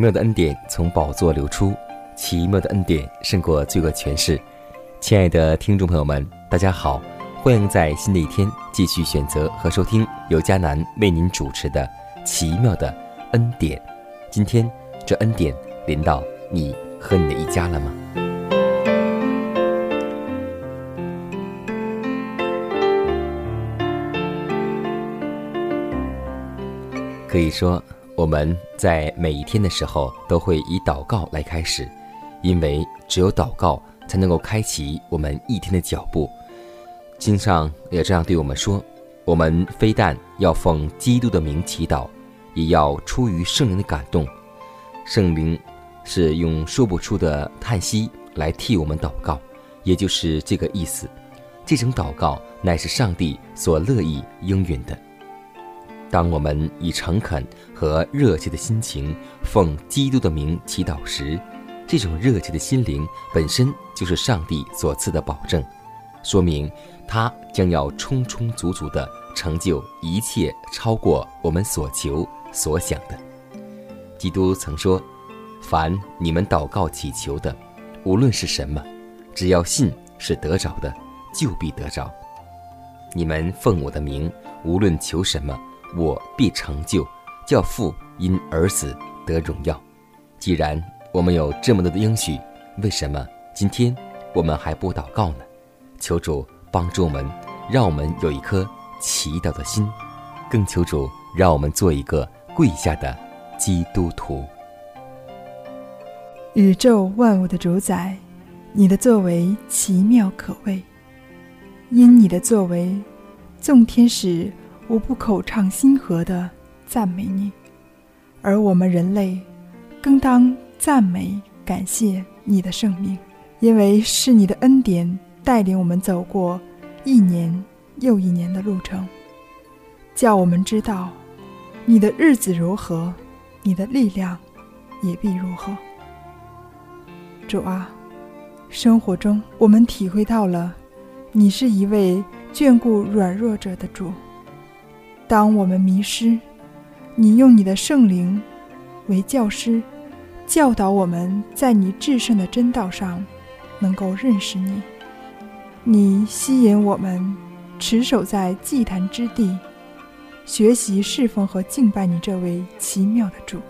奇妙的恩典从宝座流出，奇妙的恩典胜过罪恶权势。亲爱的听众朋友们，大家好，欢迎在新的一天继续选择和收听由迦南为您主持的《奇妙的恩典》。今天这恩典临到你和你的一家了吗？可以说。我们在每一天的时候都会以祷告来开始，因为只有祷告才能够开启我们一天的脚步。经上也这样对我们说：我们非但要奉基督的名祈祷，也要出于圣灵的感动。圣灵是用说不出的叹息来替我们祷告，也就是这个意思。这种祷告乃是上帝所乐意应允的。当我们以诚恳和热切的心情奉基督的名祈祷时，这种热切的心灵本身就是上帝所赐的保证，说明他将要充充足足地成就一切超过我们所求所想的。基督曾说：“凡你们祷告祈求的，无论是什么，只要信是得着的，就必得着。你们奉我的名，无论求什么。”我必成就，叫父因儿子得荣耀。既然我们有这么多的应许，为什么今天我们还不祷告呢？求主帮助我们，让我们有一颗祈祷的心，更求主让我们做一个跪下的基督徒。宇宙万物的主宰，你的作为奇妙可畏，因你的作为，众天使。无不口唱心和的赞美你，而我们人类更当赞美感谢你的圣命，因为是你的恩典带领我们走过一年又一年的路程，叫我们知道你的日子如何，你的力量也必如何。主啊，生活中我们体会到了，你是一位眷顾软弱者的主。当我们迷失，你用你的圣灵为教师，教导我们在你至圣的真道上能够认识你。你吸引我们持守在祭坛之地，学习侍奉和敬拜你这位奇妙的主。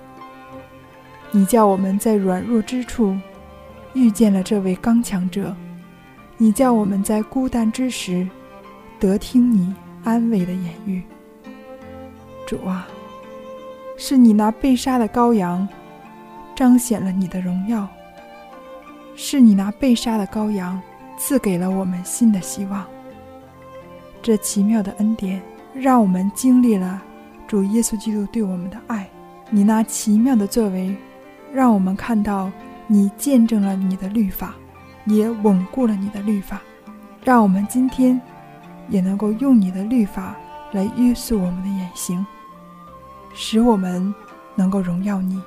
你叫我们在软弱之处遇见了这位刚强者，你叫我们在孤单之时得听你安慰的言语。主啊，是你那被杀的羔羊，彰显了你的荣耀；是你那被杀的羔羊，赐给了我们新的希望。这奇妙的恩典，让我们经历了主耶稣基督对我们的爱。你那奇妙的作为，让我们看到你见证了你的律法，也稳固了你的律法，让我们今天也能够用你的律法来约束我们的言行。使我们能够荣耀你。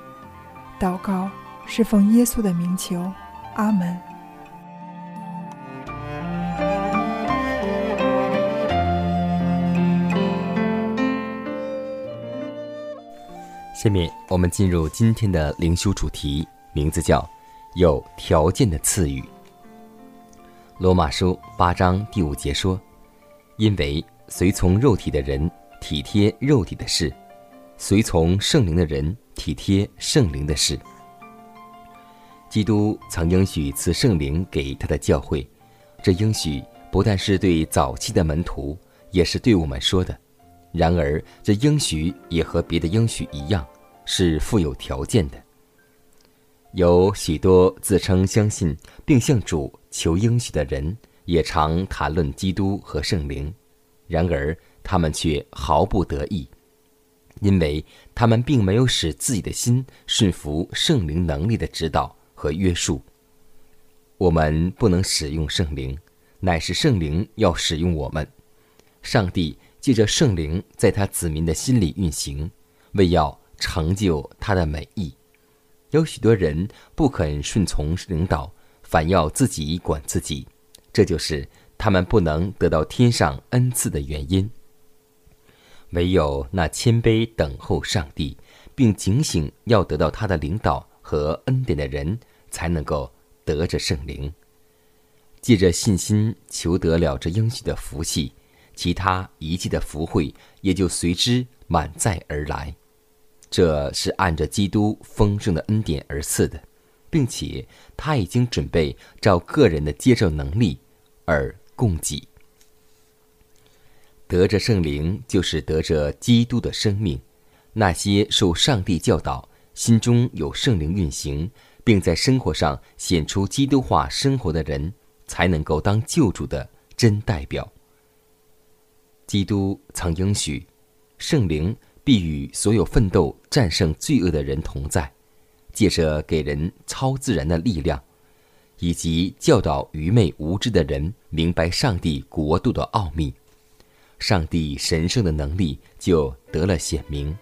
祷告是奉耶稣的名求，阿门。下面我们进入今天的灵修主题，名字叫“有条件的赐予”。罗马书八章第五节说：“因为随从肉体的人体贴肉体的事，随从圣灵的人体贴圣灵的事。”基督曾应许赐圣灵给他的教会，这应许不但是对早期的门徒，也是对我们说的。然而，这应许也和别的应许一样，是富有条件的。有许多自称相信并向主求应许的人，也常谈论基督和圣灵，然而他们却毫不得意，因为他们并没有使自己的心顺服圣灵能力的指导。和约束，我们不能使用圣灵，乃是圣灵要使用我们。上帝借着圣灵在他子民的心里运行，为要成就他的美意。有许多人不肯顺从领导，反要自己管自己，这就是他们不能得到天上恩赐的原因。唯有那谦卑等候上帝，并警醒要得到他的领导和恩典的人。才能够得着圣灵，借着信心求得了这应许的福气，其他一切的福惠也就随之满载而来。这是按着基督丰盛的恩典而赐的，并且他已经准备照个人的接受能力而供给。得着圣灵就是得着基督的生命。那些受上帝教导、心中有圣灵运行。并在生活上显出基督化生活的人，才能够当救主的真代表。基督曾应许，圣灵必与所有奋斗战胜罪恶的人同在，借着给人超自然的力量，以及教导愚昧无知的人明白上帝国度的奥秘，上帝神圣的能力就得了显明。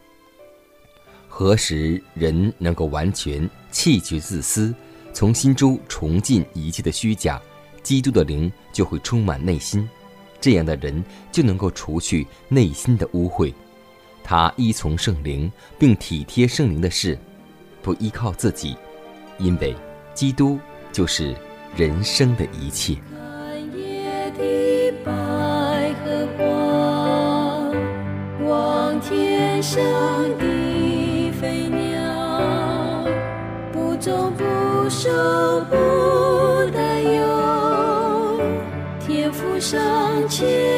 何时人能够完全？弃绝自私，从心中重尽一切的虚假，基督的灵就会充满内心。这样的人就能够除去内心的污秽。他依从圣灵，并体贴圣灵的事，不依靠自己，因为基督就是人生的一切。生的飞鸟不走不守不担忧天赋尚且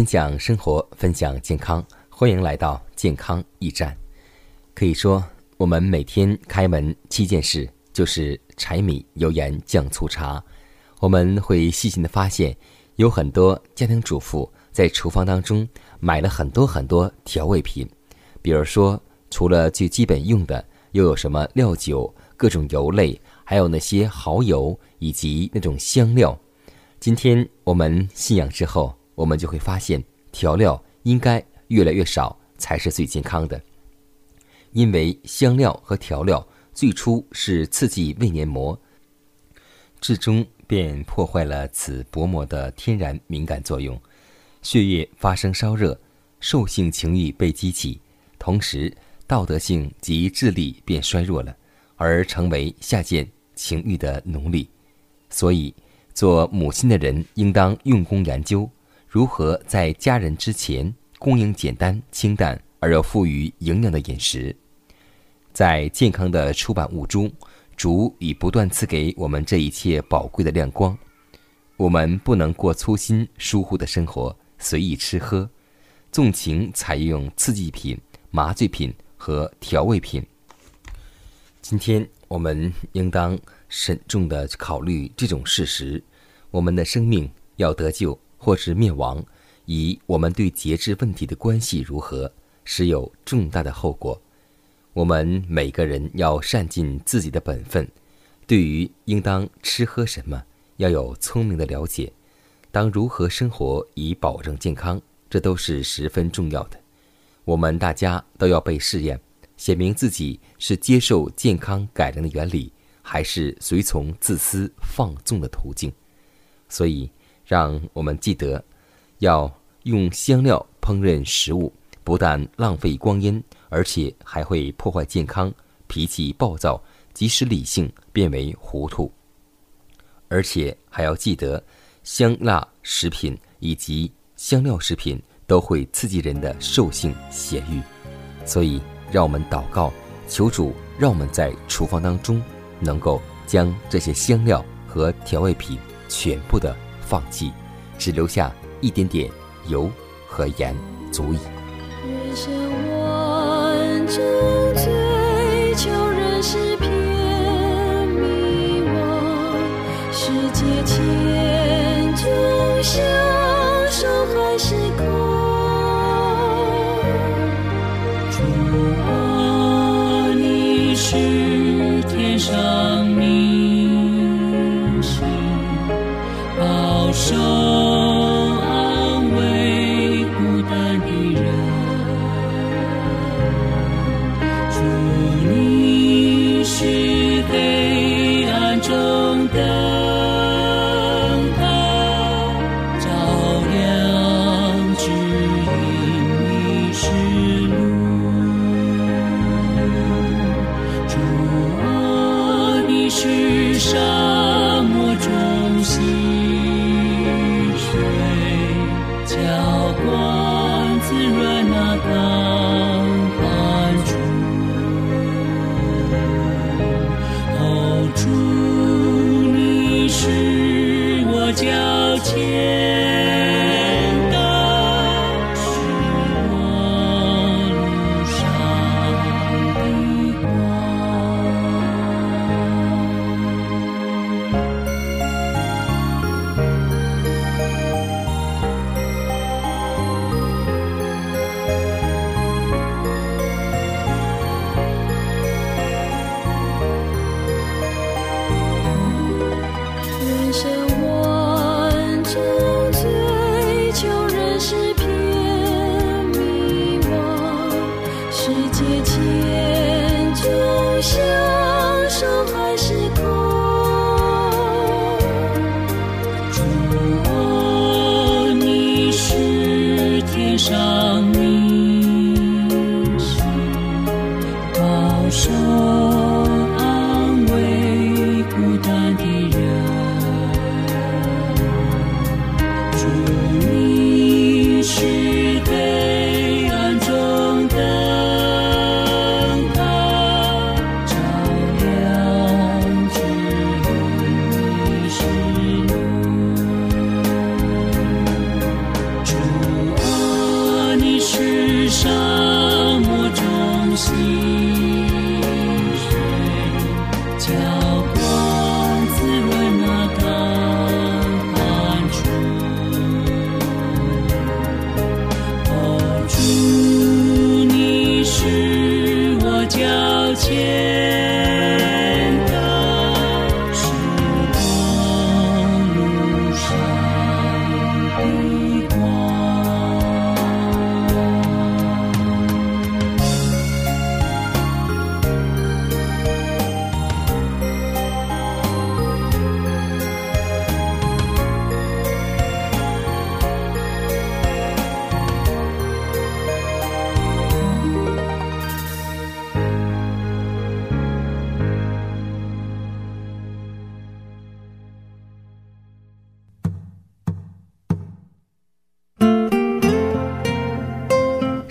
分享生活，分享健康，欢迎来到健康驿站。可以说，我们每天开门七件事就是柴米油盐酱醋茶。我们会细心的发现，有很多家庭主妇在厨房当中买了很多很多调味品，比如说，除了最基本用的，又有什么料酒、各种油类，还有那些蚝油以及那种香料。今天我们信仰之后。我们就会发现，调料应该越来越少才是最健康的，因为香料和调料最初是刺激胃黏膜，至终便破坏了此薄膜的天然敏感作用，血液发生烧热，兽性情欲被激起，同时道德性及智力便衰弱了，而成为下贱情欲的奴隶。所以，做母亲的人应当用功研究。如何在家人之前供应简单、清淡而又富于营养的饮食？在健康的出版物中，主已不断赐给我们这一切宝贵的亮光。我们不能过粗心疏忽的生活，随意吃喝，纵情采用刺激品、麻醉品和调味品。今天我们应当慎重的考虑这种事实：我们的生命要得救。或是灭亡，以我们对节制问题的关系如何，时有重大的后果。我们每个人要善尽自己的本分，对于应当吃喝什么，要有聪明的了解。当如何生活以保证健康，这都是十分重要的。我们大家都要被试验，显明自己是接受健康改良的原理，还是随从自私放纵的途径。所以。让我们记得，要用香料烹饪食物，不但浪费光阴，而且还会破坏健康，脾气暴躁，即使理性变为糊涂。而且还要记得，香辣食品以及香料食品都会刺激人的兽性血欲。所以，让我们祷告，求主让我们在厨房当中能够将这些香料和调味品全部的。放弃，只留下一点点油和盐，足矣。cantar.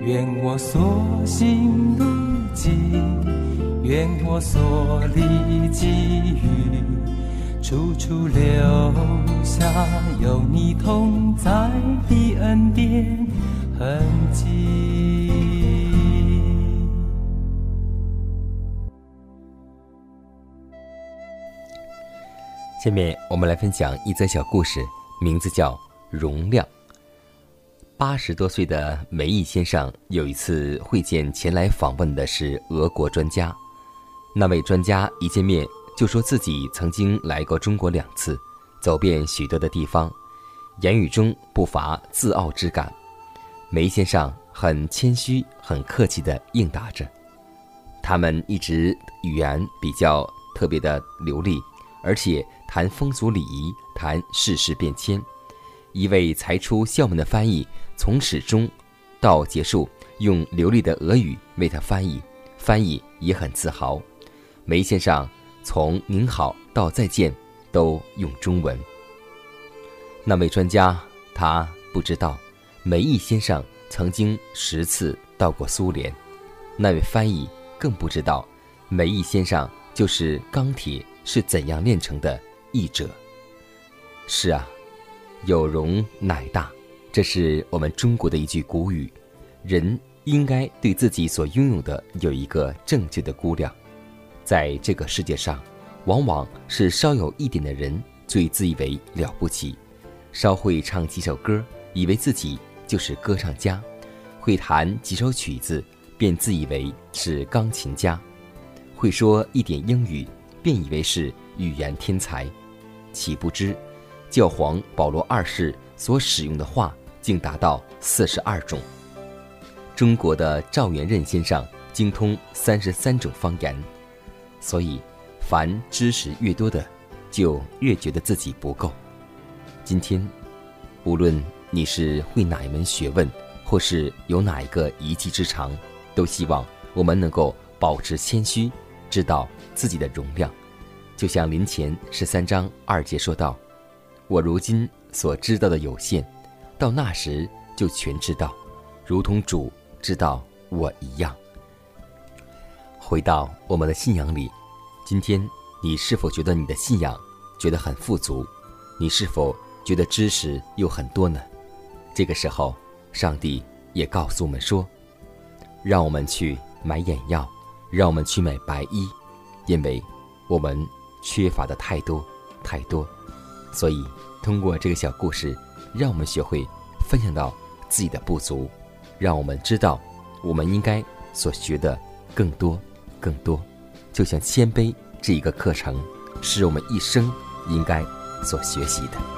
愿我所行路径，愿我所历际遇，处处留下有你同在的恩典痕迹。下面我们来分享一则小故事，名字叫《容量》。八十多岁的梅毅先生有一次会见前来访问的是俄国专家，那位专家一见面就说自己曾经来过中国两次，走遍许多的地方，言语中不乏自傲之感。梅先生很谦虚、很客气地应答着。他们一直语言比较特别的流利，而且谈风俗礼仪，谈世事变迁。一位才出校门的翻译。从始终到结束，用流利的俄语为他翻译，翻译也很自豪。梅先生从您好到再见都用中文。那位专家他不知道，梅毅先生曾经十次到过苏联。那位翻译更不知道，梅毅先生就是钢铁是怎样炼成的译者。是啊，有容乃大。这是我们中国的一句古语：人应该对自己所拥有的有一个正确的估量。在这个世界上，往往是稍有一点的人最自以为了不起，稍会唱几首歌，以为自己就是歌唱家；会弹几首曲子，便自以为是钢琴家；会说一点英语，便以为是语言天才。岂不知，教皇保罗二世。所使用的话竟达到四十二种。中国的赵元任先生精通三十三种方言，所以，凡知识越多的，就越觉得自己不够。今天，无论你是会哪一门学问，或是有哪一个一技之长，都希望我们能够保持谦虚，知道自己的容量。就像林前十三章二节说道：“我如今。”所知道的有限，到那时就全知道，如同主知道我一样。回到我们的信仰里，今天你是否觉得你的信仰觉得很富足？你是否觉得知识又很多呢？这个时候，上帝也告诉我们说：“让我们去买眼药，让我们去买白衣，因为我们缺乏的太多太多，所以。”通过这个小故事，让我们学会分享到自己的不足，让我们知道我们应该所学的更多、更多。就像谦卑这一个课程，是我们一生应该所学习的。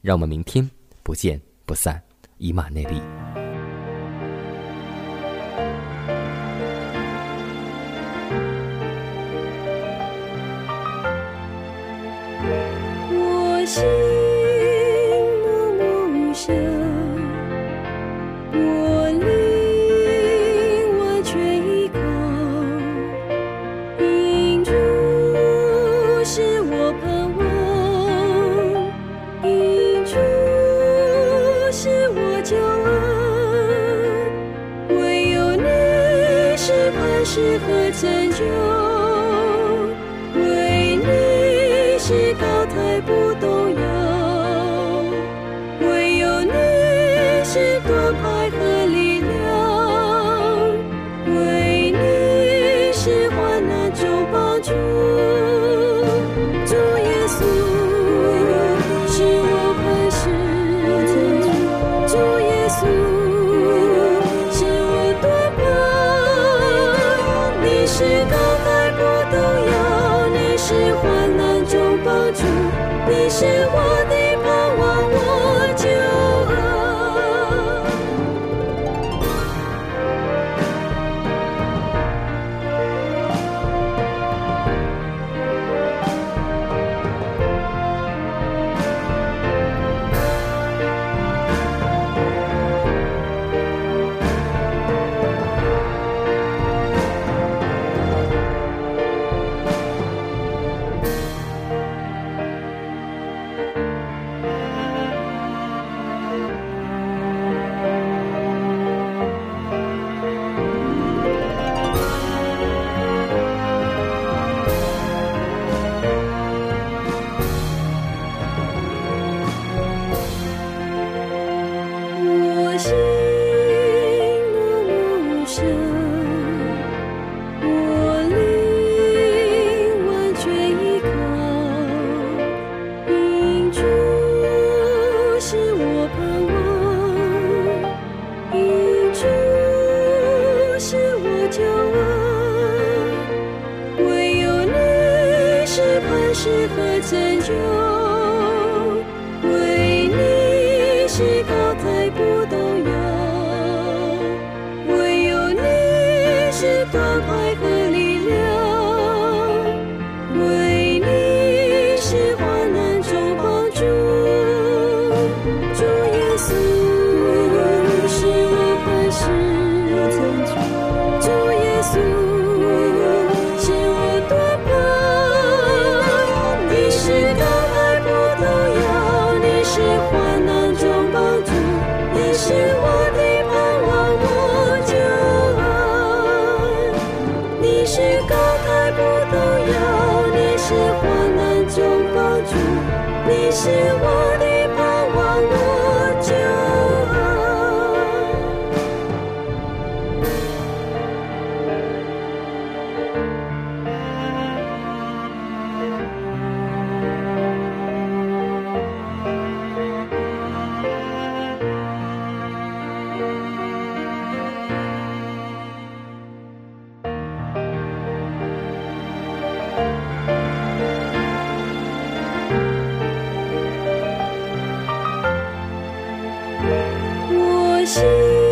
让我们明天不见不散以马内利。我心是高海不动摇你是患难中帮助你是我的心。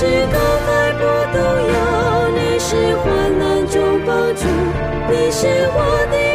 是高海不动摇你是患难中帮助你是我的